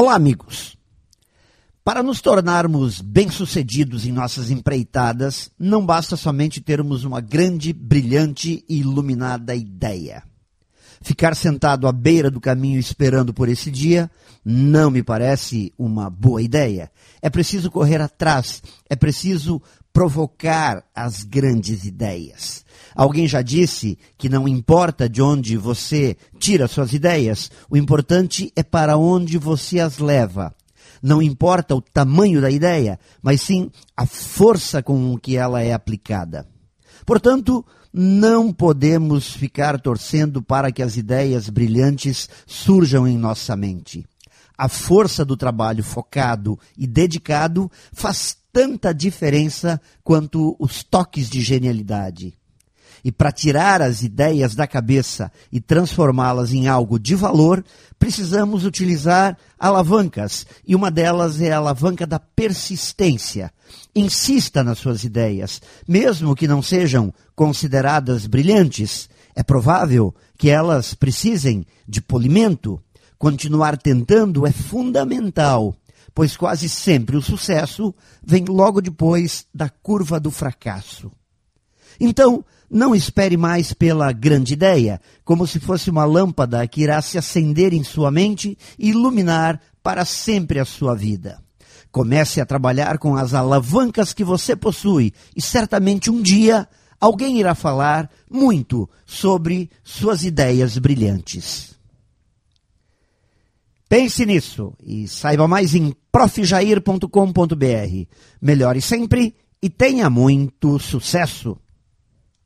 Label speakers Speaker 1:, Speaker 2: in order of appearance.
Speaker 1: Olá, amigos. Para nos tornarmos bem-sucedidos em nossas empreitadas, não basta somente termos uma grande, brilhante e iluminada ideia. Ficar sentado à beira do caminho esperando por esse dia não me parece uma boa ideia. É preciso correr atrás, é preciso provocar as grandes ideias. Alguém já disse que não importa de onde você tira suas ideias, o importante é para onde você as leva. Não importa o tamanho da ideia, mas sim a força com que ela é aplicada. Portanto, não podemos ficar torcendo para que as ideias brilhantes surjam em nossa mente. A força do trabalho focado e dedicado faz tanta diferença quanto os toques de genialidade. E para tirar as ideias da cabeça e transformá-las em algo de valor, precisamos utilizar alavancas, e uma delas é a alavanca da persistência. Insista nas suas ideias, mesmo que não sejam consideradas brilhantes. É provável que elas precisem de polimento. Continuar tentando é fundamental, pois quase sempre o sucesso vem logo depois da curva do fracasso. Então, não espere mais pela grande ideia, como se fosse uma lâmpada que irá se acender em sua mente e iluminar para sempre a sua vida. Comece a trabalhar com as alavancas que você possui e certamente um dia alguém irá falar muito sobre suas ideias brilhantes. Pense nisso e saiba mais em profjair.com.br. Melhore sempre e tenha muito sucesso!